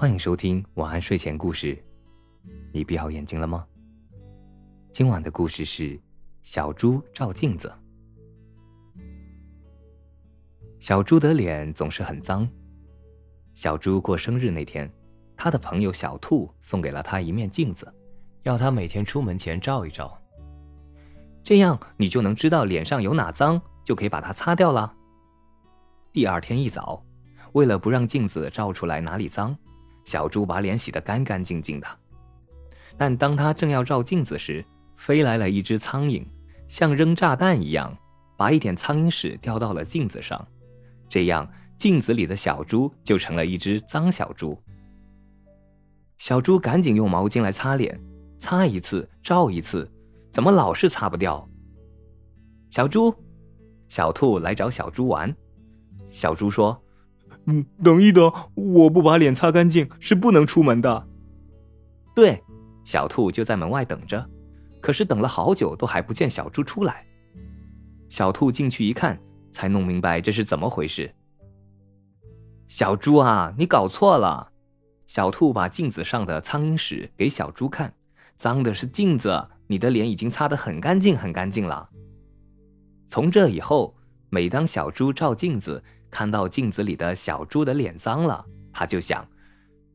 欢迎收听晚安睡前故事。你闭好眼睛了吗？今晚的故事是小猪照镜子。小猪的脸总是很脏。小猪过生日那天，他的朋友小兔送给了他一面镜子，要他每天出门前照一照。这样你就能知道脸上有哪脏，就可以把它擦掉了。第二天一早，为了不让镜子照出来哪里脏。小猪把脸洗得干干净净的，但当他正要照镜子时，飞来了一只苍蝇，像扔炸弹一样，把一点苍蝇屎掉到了镜子上，这样镜子里的小猪就成了一只脏小猪。小猪赶紧用毛巾来擦脸，擦一次照一次，怎么老是擦不掉？小猪，小兔来找小猪玩，小猪说。嗯，等一等，我不把脸擦干净是不能出门的。对，小兔就在门外等着，可是等了好久都还不见小猪出来。小兔进去一看，才弄明白这是怎么回事。小猪啊，你搞错了！小兔把镜子上的苍蝇屎给小猪看，脏的是镜子，你的脸已经擦得很干净很干净了。从这以后，每当小猪照镜子。看到镜子里的小猪的脸脏了，他就想，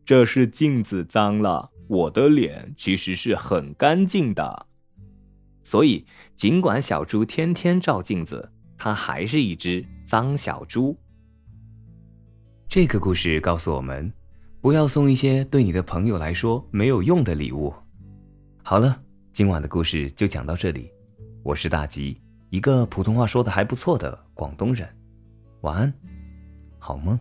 这是镜子脏了，我的脸其实是很干净的。所以，尽管小猪天天照镜子，它还是一只脏小猪。这个故事告诉我们，不要送一些对你的朋友来说没有用的礼物。好了，今晚的故事就讲到这里。我是大吉，一个普通话说的还不错的广东人。晚安，好梦。